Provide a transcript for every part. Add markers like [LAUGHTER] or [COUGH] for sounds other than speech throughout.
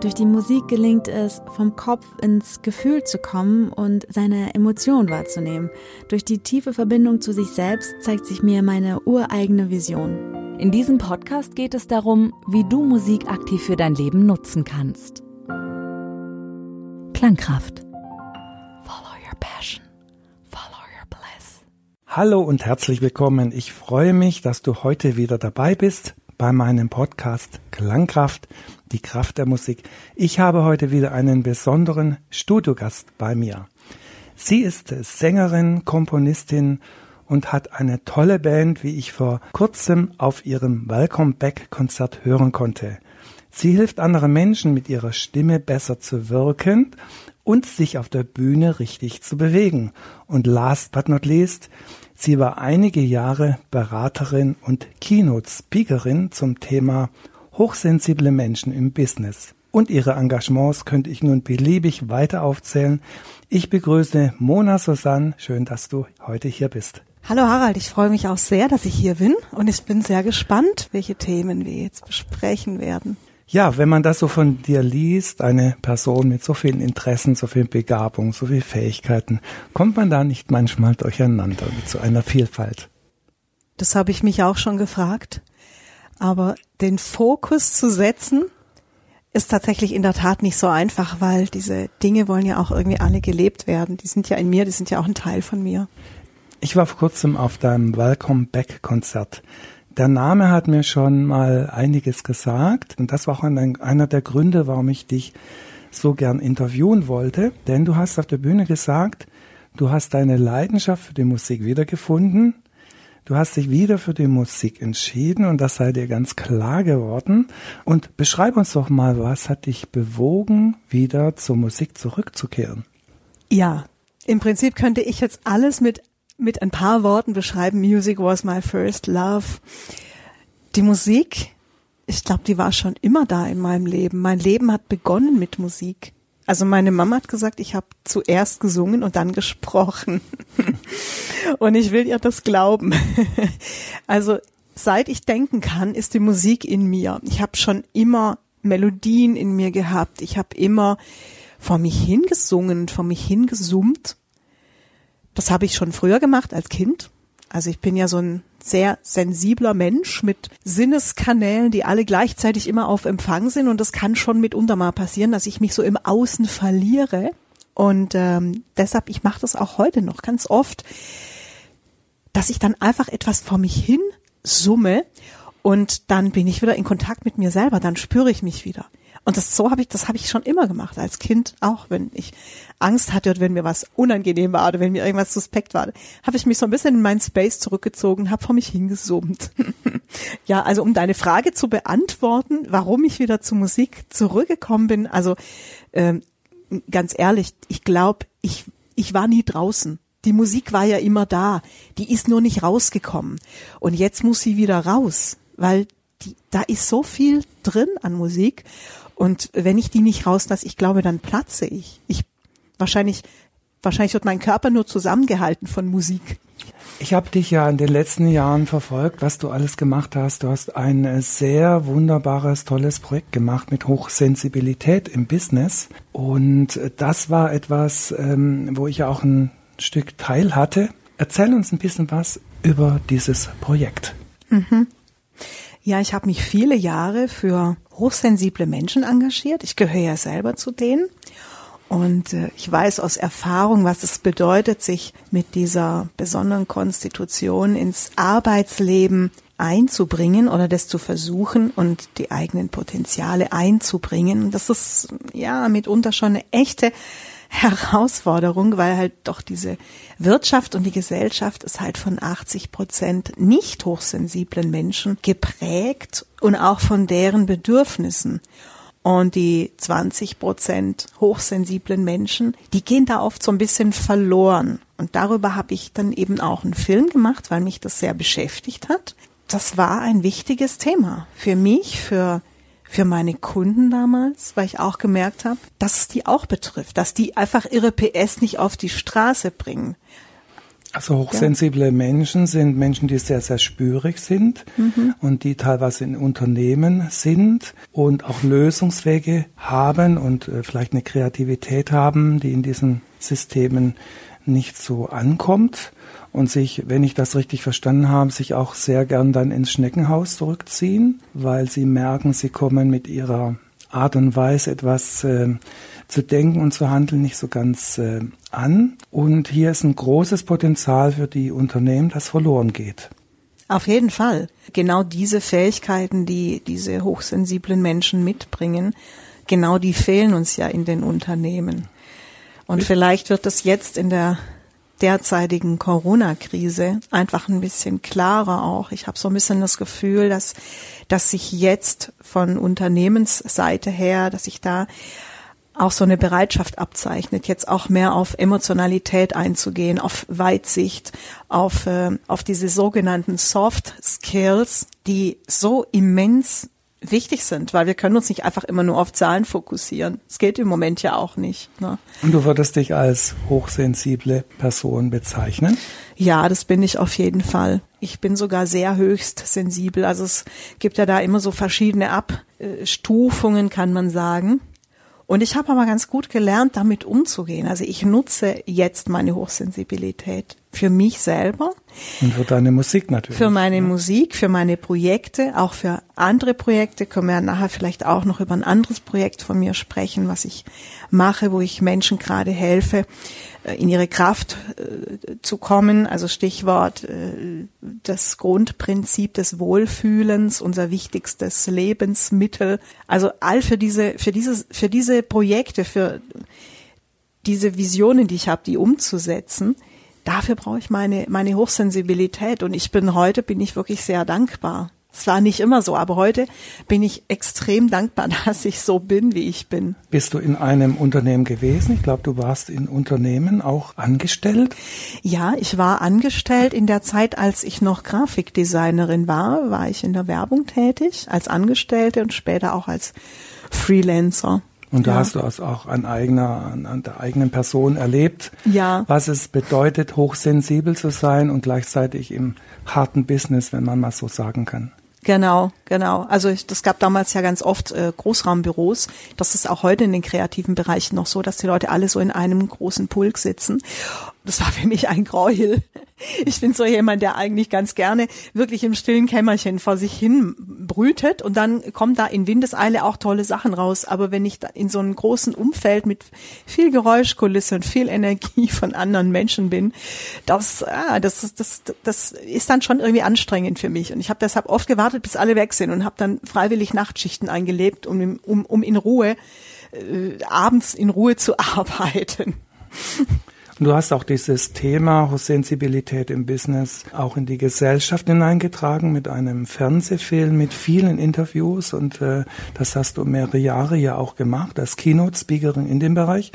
Durch die Musik gelingt es, vom Kopf ins Gefühl zu kommen und seine Emotionen wahrzunehmen. Durch die tiefe Verbindung zu sich selbst zeigt sich mir meine ureigene Vision. In diesem Podcast geht es darum, wie du Musik aktiv für dein Leben nutzen kannst. Klangkraft. Follow your passion. Follow your bliss. Hallo und herzlich willkommen. Ich freue mich, dass du heute wieder dabei bist bei meinem Podcast Klangkraft, die Kraft der Musik. Ich habe heute wieder einen besonderen Studiogast bei mir. Sie ist Sängerin, Komponistin und hat eine tolle Band, wie ich vor kurzem auf ihrem Welcome Back Konzert hören konnte. Sie hilft anderen Menschen mit ihrer Stimme besser zu wirken und sich auf der Bühne richtig zu bewegen. Und last but not least, Sie war einige Jahre Beraterin und Keynote-Speakerin zum Thema hochsensible Menschen im Business. Und ihre Engagements könnte ich nun beliebig weiter aufzählen. Ich begrüße Mona Susanne. Schön, dass du heute hier bist. Hallo Harald, ich freue mich auch sehr, dass ich hier bin und ich bin sehr gespannt, welche Themen wir jetzt besprechen werden. Ja, wenn man das so von dir liest, eine Person mit so vielen Interessen, so viel Begabung, so viel Fähigkeiten, kommt man da nicht manchmal durcheinander mit so einer Vielfalt? Das habe ich mich auch schon gefragt. Aber den Fokus zu setzen, ist tatsächlich in der Tat nicht so einfach, weil diese Dinge wollen ja auch irgendwie alle gelebt werden. Die sind ja in mir, die sind ja auch ein Teil von mir. Ich war vor kurzem auf deinem Welcome Back Konzert. Der Name hat mir schon mal einiges gesagt und das war auch einer der Gründe, warum ich dich so gern interviewen wollte, denn du hast auf der Bühne gesagt, du hast deine Leidenschaft für die Musik wiedergefunden, du hast dich wieder für die Musik entschieden und das sei dir ganz klar geworden. Und beschreib uns doch mal, was hat dich bewogen, wieder zur Musik zurückzukehren? Ja, im Prinzip könnte ich jetzt alles mit mit ein paar Worten beschreiben, Music was my first love. Die Musik, ich glaube, die war schon immer da in meinem Leben. Mein Leben hat begonnen mit Musik. Also meine Mama hat gesagt, ich habe zuerst gesungen und dann gesprochen. [LAUGHS] und ich will ihr das glauben. [LAUGHS] also seit ich denken kann, ist die Musik in mir. Ich habe schon immer Melodien in mir gehabt. Ich habe immer vor mich hingesungen, vor mich hingesummt das habe ich schon früher gemacht als Kind. Also ich bin ja so ein sehr sensibler Mensch mit Sinneskanälen, die alle gleichzeitig immer auf Empfang sind. Und das kann schon mitunter mal passieren, dass ich mich so im Außen verliere. Und ähm, deshalb, ich mache das auch heute noch ganz oft, dass ich dann einfach etwas vor mich hin summe und dann bin ich wieder in Kontakt mit mir selber, dann spüre ich mich wieder. Und das so habe ich, das habe ich schon immer gemacht als Kind, auch wenn ich Angst hatte oder wenn mir was unangenehm war oder wenn mir irgendwas suspekt war, habe ich mich so ein bisschen in meinen Space zurückgezogen, habe vor mich hingesummt. [LAUGHS] ja, also um deine Frage zu beantworten, warum ich wieder zur Musik zurückgekommen bin, also ähm, ganz ehrlich, ich glaube, ich ich war nie draußen. Die Musik war ja immer da, die ist nur nicht rausgekommen und jetzt muss sie wieder raus, weil die, da ist so viel drin an Musik und wenn ich die nicht rauslasse, ich glaube, dann platze ich. Ich wahrscheinlich, wahrscheinlich wird mein Körper nur zusammengehalten von Musik. Ich habe dich ja in den letzten Jahren verfolgt, was du alles gemacht hast. Du hast ein sehr wunderbares, tolles Projekt gemacht mit Hochsensibilität im Business. Und das war etwas, ähm, wo ich ja auch ein Stück Teil hatte. Erzähl uns ein bisschen was über dieses Projekt. Mhm. Ja, ich habe mich viele Jahre für hochsensible Menschen engagiert. Ich gehöre ja selber zu denen. Und äh, ich weiß aus Erfahrung, was es bedeutet, sich mit dieser besonderen Konstitution ins Arbeitsleben einzubringen oder das zu versuchen und die eigenen Potenziale einzubringen. Das ist ja mitunter schon eine echte Herausforderung, weil halt doch diese Wirtschaft und die Gesellschaft ist halt von 80 Prozent nicht hochsensiblen Menschen geprägt und auch von deren Bedürfnissen. Und die 20 Prozent hochsensiblen Menschen, die gehen da oft so ein bisschen verloren. Und darüber habe ich dann eben auch einen Film gemacht, weil mich das sehr beschäftigt hat. Das war ein wichtiges Thema für mich, für für meine Kunden damals, weil ich auch gemerkt habe, dass es die auch betrifft, dass die einfach ihre PS nicht auf die Straße bringen. Also hochsensible ja. Menschen sind Menschen, die sehr, sehr spürig sind mhm. und die teilweise in Unternehmen sind und auch Lösungswege haben und äh, vielleicht eine Kreativität haben, die in diesen Systemen nicht so ankommt und sich, wenn ich das richtig verstanden habe, sich auch sehr gern dann ins Schneckenhaus zurückziehen, weil sie merken, sie kommen mit ihrer Art und Weise etwas äh, zu denken und zu handeln nicht so ganz äh, an. Und hier ist ein großes Potenzial für die Unternehmen, das verloren geht. Auf jeden Fall. Genau diese Fähigkeiten, die diese hochsensiblen Menschen mitbringen, genau die fehlen uns ja in den Unternehmen. Und vielleicht wird es jetzt in der derzeitigen Corona-Krise einfach ein bisschen klarer auch. Ich habe so ein bisschen das Gefühl, dass, dass sich jetzt von Unternehmensseite her, dass sich da auch so eine Bereitschaft abzeichnet, jetzt auch mehr auf Emotionalität einzugehen, auf Weitsicht, auf, äh, auf diese sogenannten Soft Skills, die so immens wichtig sind, weil wir können uns nicht einfach immer nur auf Zahlen fokussieren. Es geht im Moment ja auch nicht. Ne? Und du würdest dich als hochsensible Person bezeichnen? Ja, das bin ich auf jeden Fall. Ich bin sogar sehr höchst sensibel. Also es gibt ja da immer so verschiedene Abstufungen, kann man sagen. Und ich habe aber ganz gut gelernt, damit umzugehen. Also ich nutze jetzt meine Hochsensibilität für mich selber. Und für deine Musik natürlich. Für meine ja. Musik, für meine Projekte, auch für andere Projekte. Können wir ja nachher vielleicht auch noch über ein anderes Projekt von mir sprechen, was ich mache, wo ich Menschen gerade helfe, in ihre Kraft äh, zu kommen. Also Stichwort äh, das Grundprinzip des Wohlfühlens, unser wichtigstes Lebensmittel. Also all für diese, für dieses, für diese Projekte, für diese Visionen, die ich habe, die umzusetzen, dafür brauche ich meine, meine Hochsensibilität. Und ich bin heute, bin ich wirklich sehr dankbar. Es war nicht immer so, aber heute bin ich extrem dankbar, [LAUGHS] dass ich so bin, wie ich bin. Bist du in einem Unternehmen gewesen? Ich glaube, du warst in Unternehmen auch angestellt. Ja, ich war angestellt. In der Zeit, als ich noch Grafikdesignerin war, war ich in der Werbung tätig, als Angestellte und später auch als Freelancer. Und da ja. hast du es auch an eigener, an, an, der eigenen Person erlebt, ja. was es bedeutet, hochsensibel zu sein und gleichzeitig im harten Business, wenn man mal so sagen kann. Genau, genau. Also ich, das gab damals ja ganz oft äh, Großraumbüros. Das ist auch heute in den kreativen Bereichen noch so, dass die Leute alle so in einem großen Pulk sitzen. Das war für mich ein Gräuel. Ich bin so jemand, der eigentlich ganz gerne wirklich im stillen Kämmerchen vor sich hin brütet und dann kommen da in Windeseile auch tolle Sachen raus. Aber wenn ich da in so einem großen Umfeld mit viel Geräuschkulisse und viel Energie [LAUGHS] von anderen Menschen bin, das, ah, das, das, das ist dann schon irgendwie anstrengend für mich. Und ich habe deshalb oft gewartet, bis alle weg sind und habe dann freiwillig Nachtschichten eingelebt, um, um, um in Ruhe, äh, abends in Ruhe zu [LAUGHS] arbeiten. Und du hast auch dieses Thema Sensibilität im Business auch in die Gesellschaft hineingetragen mit einem Fernsehfilm, mit vielen Interviews und äh, das hast du mehrere Jahre ja auch gemacht als Keynote-Speakerin in dem Bereich.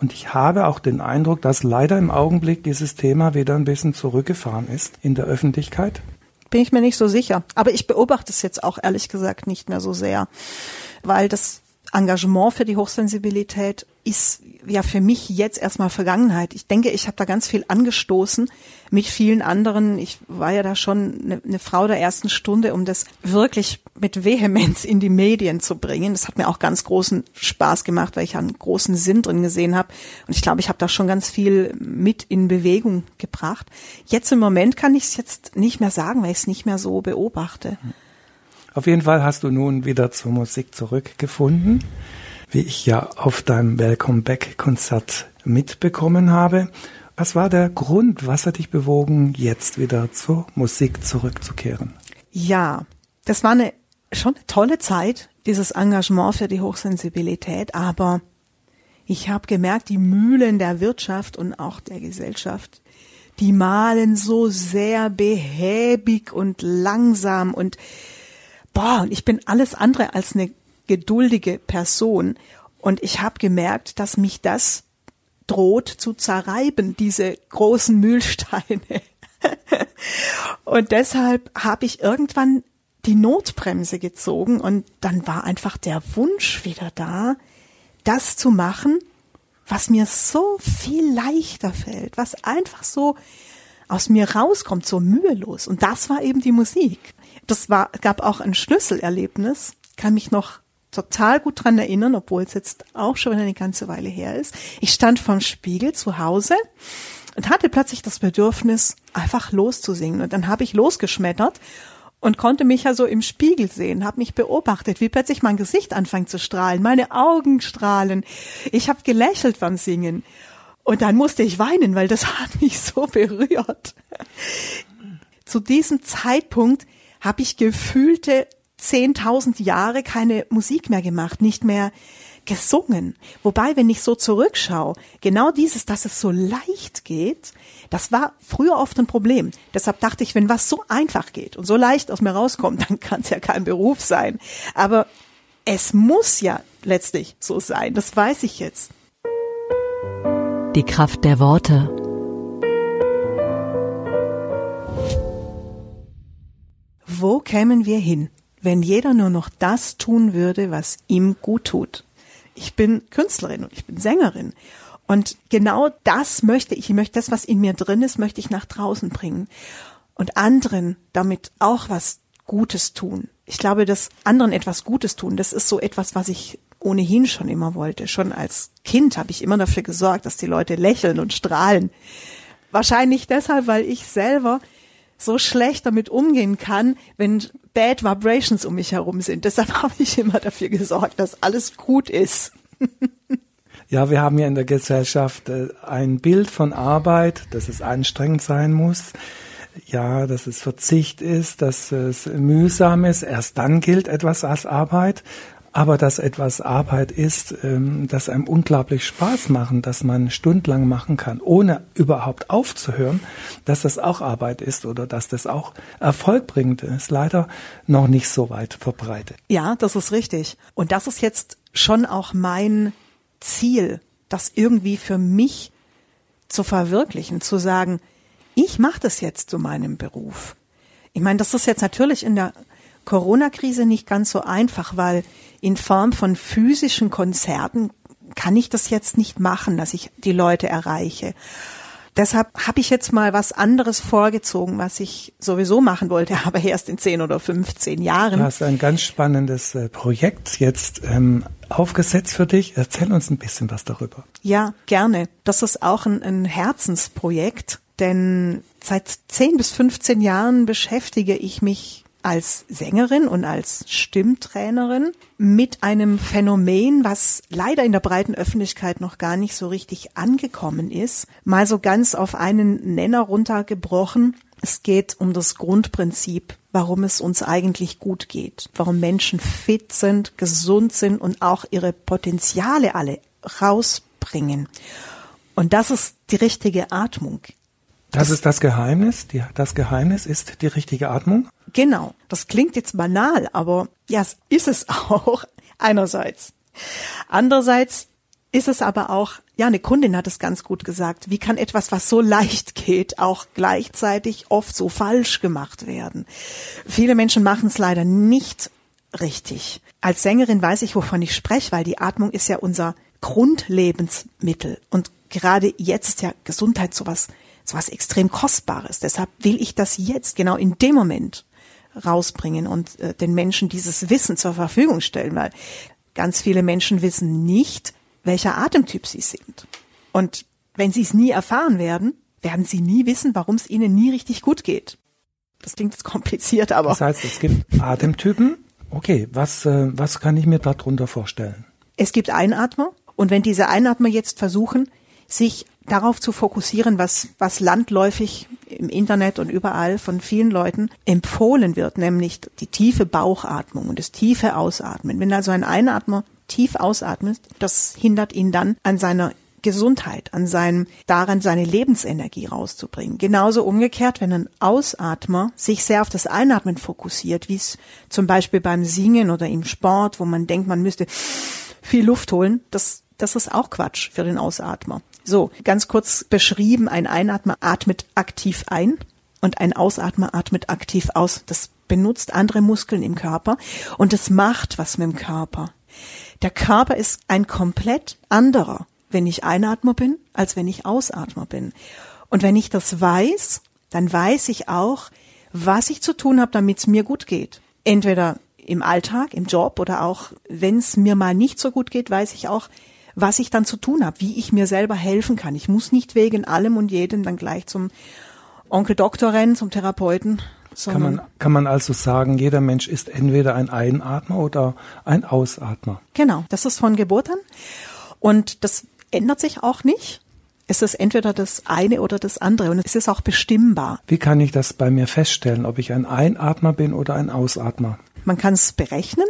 Und ich habe auch den Eindruck, dass leider im Augenblick dieses Thema wieder ein bisschen zurückgefahren ist in der Öffentlichkeit. Bin ich mir nicht so sicher. Aber ich beobachte es jetzt auch ehrlich gesagt nicht mehr so sehr, weil das Engagement für die Hochsensibilität ist ja für mich jetzt erstmal Vergangenheit. Ich denke, ich habe da ganz viel angestoßen mit vielen anderen. Ich war ja da schon eine, eine, Frau der ersten Stunde, um das wirklich mit Vehemenz in die Medien zu bringen. Das hat mir auch ganz großen Spaß gemacht, weil ich einen großen Sinn drin gesehen habe. Und ich glaube, ich habe da schon ganz viel mit in Bewegung gebracht. Jetzt im Moment kann ich es jetzt nicht mehr sagen, weil ich es nicht mehr so beobachte. Auf jeden Fall hast du nun wieder zur Musik zurückgefunden wie ich ja auf deinem Welcome Back Konzert mitbekommen habe. Was war der Grund? Was hat dich bewogen, jetzt wieder zur Musik zurückzukehren? Ja, das war eine schon eine tolle Zeit, dieses Engagement für die Hochsensibilität, aber ich habe gemerkt, die Mühlen der Wirtschaft und auch der Gesellschaft, die malen so sehr behäbig und langsam und boah, und ich bin alles andere als eine geduldige Person. Und ich habe gemerkt, dass mich das droht zu zerreiben, diese großen Mühlsteine. [LAUGHS] und deshalb habe ich irgendwann die Notbremse gezogen und dann war einfach der Wunsch wieder da, das zu machen, was mir so viel leichter fällt, was einfach so aus mir rauskommt, so mühelos. Und das war eben die Musik. Das war, gab auch ein Schlüsselerlebnis, kann mich noch total gut dran erinnern, obwohl es jetzt auch schon eine ganze Weile her ist. Ich stand vorm Spiegel zu Hause und hatte plötzlich das Bedürfnis, einfach loszusingen. Und dann habe ich losgeschmettert und konnte mich ja so im Spiegel sehen, habe mich beobachtet, wie plötzlich mein Gesicht anfängt zu strahlen, meine Augen strahlen. Ich habe gelächelt beim Singen. Und dann musste ich weinen, weil das [LAUGHS] hat mich so berührt. Zu diesem Zeitpunkt habe ich gefühlte 10.000 Jahre keine Musik mehr gemacht, nicht mehr gesungen. Wobei, wenn ich so zurückschaue, genau dieses, dass es so leicht geht, das war früher oft ein Problem. Deshalb dachte ich, wenn was so einfach geht und so leicht aus mir rauskommt, [LAUGHS] dann kann es ja kein Beruf sein. Aber es muss ja letztlich so sein. Das weiß ich jetzt. Die Kraft der Worte. Wo kämen wir hin, wenn jeder nur noch das tun würde, was ihm gut tut? Ich bin Künstlerin und ich bin Sängerin. Und genau das möchte ich. Ich möchte das, was in mir drin ist, möchte ich nach draußen bringen. Und anderen damit auch was Gutes tun. Ich glaube, dass anderen etwas Gutes tun, das ist so etwas, was ich ohnehin schon immer wollte. Schon als Kind habe ich immer dafür gesorgt, dass die Leute lächeln und strahlen. Wahrscheinlich deshalb, weil ich selber so schlecht damit umgehen kann, wenn Bad Vibrations um mich herum sind. Deshalb [LAUGHS] habe ich immer dafür gesorgt, dass alles gut ist. [LAUGHS] ja, wir haben ja in der Gesellschaft äh, ein Bild von Arbeit, dass es anstrengend sein muss. Ja, dass es Verzicht ist, dass es mühsam ist. Erst dann gilt etwas als Arbeit aber dass etwas Arbeit ist, ähm, das einem unglaublich Spaß machen, dass man stundenlang machen kann, ohne überhaupt aufzuhören, dass das auch Arbeit ist oder dass das auch Erfolg bringt, ist leider noch nicht so weit verbreitet. Ja, das ist richtig. Und das ist jetzt schon auch mein Ziel, das irgendwie für mich zu verwirklichen, zu sagen, ich mache das jetzt zu meinem Beruf. Ich meine, das ist jetzt natürlich in der Corona-Krise nicht ganz so einfach, weil in Form von physischen Konzerten kann ich das jetzt nicht machen, dass ich die Leute erreiche. Deshalb habe ich jetzt mal was anderes vorgezogen, was ich sowieso machen wollte, [LAUGHS] aber erst in 10 oder 15 Jahren. Du hast ein ganz spannendes äh, Projekt jetzt ähm, aufgesetzt für dich. Erzähl uns ein bisschen was darüber. Ja, gerne. Das ist auch ein, ein Herzensprojekt, denn seit 10 bis 15 Jahren beschäftige ich mich als Sängerin und als Stimmtrainerin mit einem Phänomen, was leider in der breiten Öffentlichkeit noch gar nicht so richtig angekommen ist. Mal so ganz auf einen Nenner runtergebrochen. Es geht um das Grundprinzip, warum es uns eigentlich gut geht, warum Menschen fit sind, gesund sind und auch ihre Potenziale alle rausbringen. Und das ist die richtige Atmung. Das, ist das Geheimnis. Die, das Geheimnis ist die richtige Atmung. Genau. Das klingt jetzt banal, aber ja, es ist es [LAUGHS] auch einerseits. Andererseits ist es aber auch, ja, eine Kundin hat es ganz gut gesagt, wie kann etwas, was so leicht geht, auch gleichzeitig oft so falsch gemacht werden? Viele Menschen machen es leider nicht richtig. Als Sängerin weiß ich, wovon ich spreche, weil die Atmung ist ja unser Grundlebensmittel. Und gerade jetzt ist ja Gesundheit sowas so was extrem Kostbares. Deshalb will ich das jetzt, genau in dem Moment, rausbringen und äh, den Menschen dieses Wissen zur Verfügung stellen, weil ganz viele Menschen wissen nicht, welcher Atemtyp sie sind. Und wenn sie es nie erfahren werden, werden sie nie wissen, warum es ihnen nie richtig gut geht. Das klingt jetzt kompliziert, aber. Das heißt, es gibt Atemtypen. Okay, was, äh, was kann ich mir darunter vorstellen? Es gibt Einatmer. Und wenn diese Einatmer jetzt versuchen, sich darauf zu fokussieren, was, was landläufig im Internet und überall von vielen Leuten empfohlen wird, nämlich die tiefe Bauchatmung und das tiefe Ausatmen. Wenn also ein Einatmer tief ausatmet, das hindert ihn dann an seiner Gesundheit, an seinem, daran seine Lebensenergie rauszubringen. Genauso umgekehrt, wenn ein Ausatmer sich sehr auf das Einatmen fokussiert, wie es zum Beispiel beim Singen oder im Sport, wo man denkt, man müsste viel Luft holen, das, das ist auch Quatsch für den Ausatmer. So, ganz kurz beschrieben, ein Einatmer atmet aktiv ein und ein Ausatmer atmet aktiv aus. Das benutzt andere Muskeln im Körper und das macht was mit dem Körper. Der Körper ist ein komplett anderer wenn ich Einatmer bin, als wenn ich Ausatmer bin. Und wenn ich das weiß, dann weiß ich auch, was ich zu tun habe, damit es mir gut geht. Entweder im Alltag, im Job oder auch, wenn es mir mal nicht so gut geht, weiß ich auch, was ich dann zu tun habe, wie ich mir selber helfen kann. Ich muss nicht wegen allem und jedem dann gleich zum Onkel Doktor rennen, zum Therapeuten. Kann man, kann man also sagen, jeder Mensch ist entweder ein Einatmer oder ein Ausatmer. Genau, das ist von Geburt an. Und das ändert sich auch nicht. Es ist entweder das eine oder das andere und es ist auch bestimmbar. Wie kann ich das bei mir feststellen, ob ich ein Einatmer bin oder ein Ausatmer? Man kann es berechnen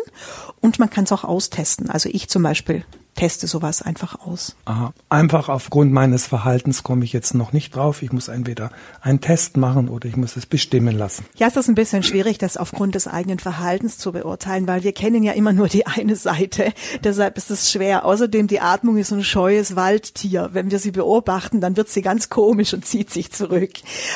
und man kann es auch austesten. Also ich zum Beispiel teste sowas einfach aus. Aha. Einfach aufgrund meines Verhaltens komme ich jetzt noch nicht drauf. Ich muss entweder einen Test machen oder ich muss es bestimmen lassen. Ja, es ist ein bisschen schwierig, das aufgrund des eigenen Verhaltens zu beurteilen, weil wir kennen ja immer nur die eine Seite. [LAUGHS] Deshalb ist es schwer. Außerdem die Atmung ist ein scheues Waldtier. Wenn wir sie beobachten, dann wird sie ganz komisch und zieht sich zurück.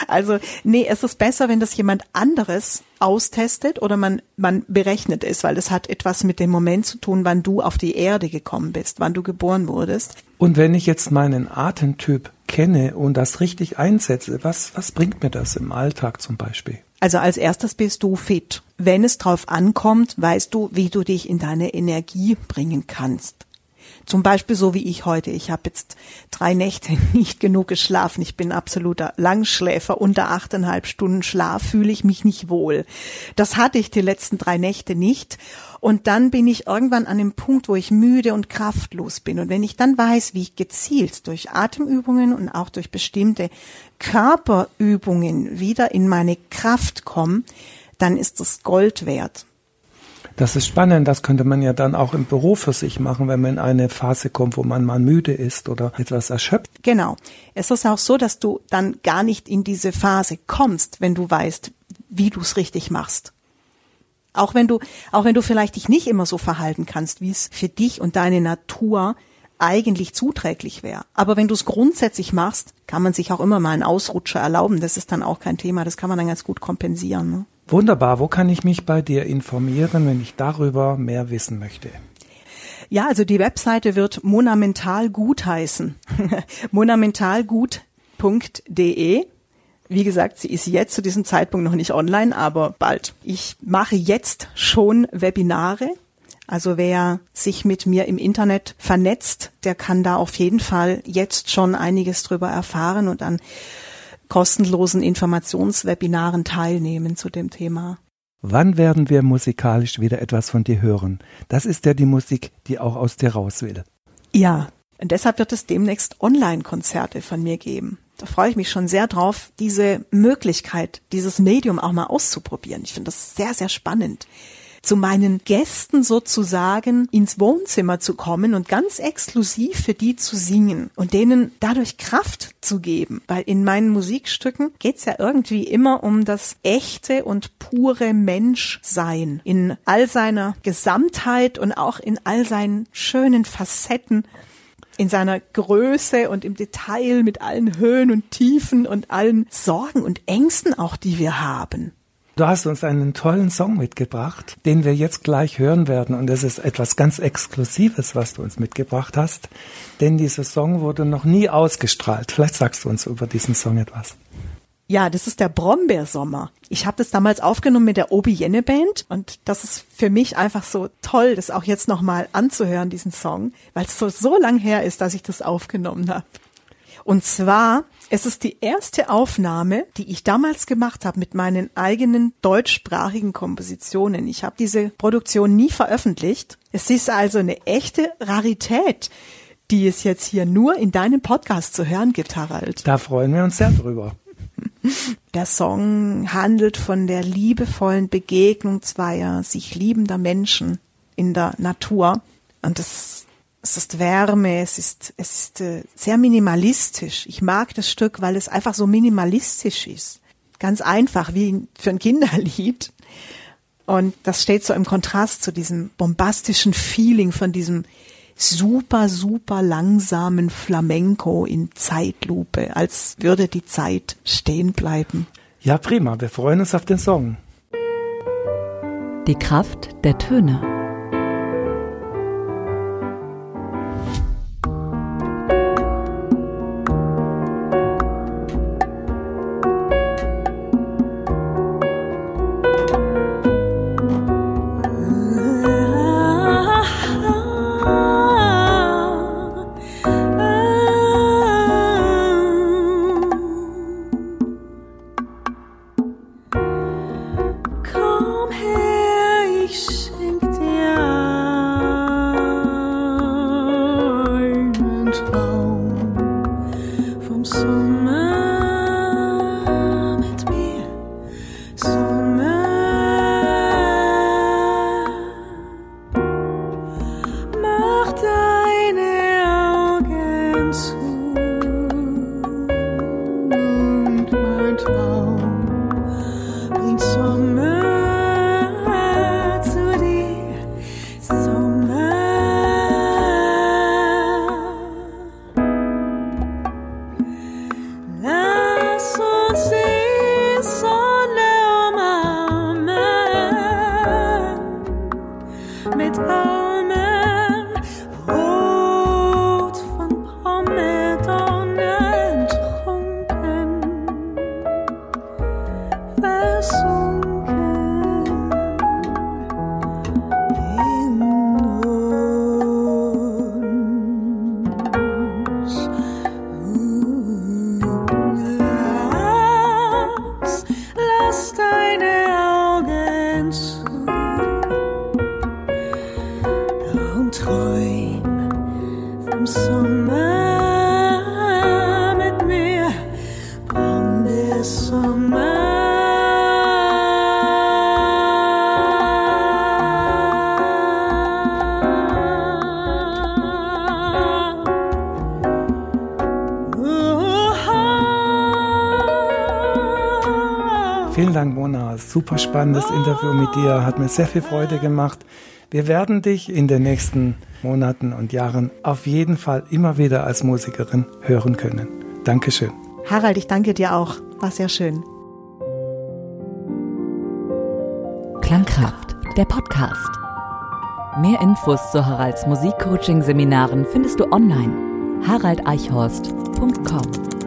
Also nee, es ist besser, wenn das jemand anderes austestet oder man, man berechnet es, weil das hat etwas mit dem Moment zu tun, wann du auf die Erde gekommen bist, wann du geboren wurdest. Und wenn ich jetzt meinen Atemtyp kenne und das richtig einsetze, was, was bringt mir das im Alltag zum Beispiel? Also als erstes bist du fit. Wenn es drauf ankommt, weißt du, wie du dich in deine Energie bringen kannst. Zum Beispiel so wie ich heute. Ich habe jetzt drei Nächte [LAUGHS] nicht genug geschlafen. Ich bin absoluter Langschläfer. Unter achteinhalb Stunden Schlaf fühle ich mich nicht wohl. Das hatte ich die letzten drei Nächte nicht. Und dann bin ich irgendwann an dem Punkt, wo ich müde und kraftlos bin. Und wenn ich dann weiß, wie ich gezielt durch Atemübungen und auch durch bestimmte Körperübungen wieder in meine Kraft komme, dann ist das Gold wert. Das ist spannend, das könnte man ja dann auch im Büro für sich machen, wenn man in eine Phase kommt, wo man mal müde ist oder etwas erschöpft. Genau. Es ist auch so, dass du dann gar nicht in diese Phase kommst, wenn du weißt, wie du es richtig machst. Auch wenn du, auch wenn du vielleicht dich nicht immer so verhalten kannst, wie es für dich und deine Natur eigentlich zuträglich wäre. Aber wenn du es grundsätzlich machst, kann man sich auch immer mal einen Ausrutscher erlauben. Das ist dann auch kein Thema. Das kann man dann ganz gut kompensieren. Ne? Wunderbar. Wo kann ich mich bei dir informieren, wenn ich darüber mehr wissen möchte? Ja, also die Webseite wird Monamental gut heißen. [LAUGHS] Monamentalgut.de. Wie gesagt, sie ist jetzt zu diesem Zeitpunkt noch nicht online, aber bald. Ich mache jetzt schon Webinare. Also wer sich mit mir im Internet vernetzt, der kann da auf jeden Fall jetzt schon einiges drüber erfahren und an kostenlosen Informationswebinaren teilnehmen zu dem Thema. Wann werden wir musikalisch wieder etwas von dir hören? Das ist ja die Musik, die auch aus dir raus will. Ja, und deshalb wird es demnächst Online-Konzerte von mir geben. Da freue ich mich schon sehr drauf, diese Möglichkeit, dieses Medium auch mal auszuprobieren. Ich finde das sehr, sehr spannend zu meinen Gästen sozusagen ins Wohnzimmer zu kommen und ganz exklusiv für die zu singen und denen dadurch Kraft zu geben. Weil in meinen Musikstücken geht's ja irgendwie immer um das echte und pure Menschsein in all seiner Gesamtheit und auch in all seinen schönen Facetten in seiner Größe und im Detail mit allen Höhen und Tiefen und allen Sorgen und Ängsten auch, die wir haben. Du hast uns einen tollen Song mitgebracht, den wir jetzt gleich hören werden. Und es ist etwas ganz Exklusives, was du uns mitgebracht hast. Denn dieser Song wurde noch nie ausgestrahlt. Vielleicht sagst du uns über diesen Song etwas. Ja, das ist der Brombeersommer. Ich habe das damals aufgenommen mit der Obi Jenne Band und das ist für mich einfach so toll, das auch jetzt nochmal anzuhören, diesen Song, weil es so, so lang her ist, dass ich das aufgenommen habe. Und zwar es ist die erste Aufnahme, die ich damals gemacht habe mit meinen eigenen deutschsprachigen Kompositionen. Ich habe diese Produktion nie veröffentlicht. Es ist also eine echte Rarität, die es jetzt hier nur in deinem Podcast zu hören gibt, Harald. Da freuen wir uns sehr drüber. [LAUGHS] Der Song handelt von der liebevollen Begegnung zweier sich liebender Menschen in der Natur. Und das es ist Wärme, es ist, es ist äh, sehr minimalistisch. Ich mag das Stück, weil es einfach so minimalistisch ist. Ganz einfach, wie für ein Kinderlied. Und das steht so im Kontrast zu diesem bombastischen Feeling von diesem super, super langsamen Flamenco in Zeitlupe, als würde die Zeit stehen bleiben. Ja, prima. Wir freuen uns auf den Song. Die Kraft der Töne. Super spannendes Interview mit dir. Hat mir sehr viel Freude gemacht. Wir werden dich in den nächsten Monaten und Jahren auf jeden Fall immer wieder als Musikerin hören können. Dankeschön. Harald, ich danke dir auch. War sehr schön. Klangkraft, der Podcast. Mehr Infos zu Haralds Musikcoaching-Seminaren findest du online. haraldeichhorst.com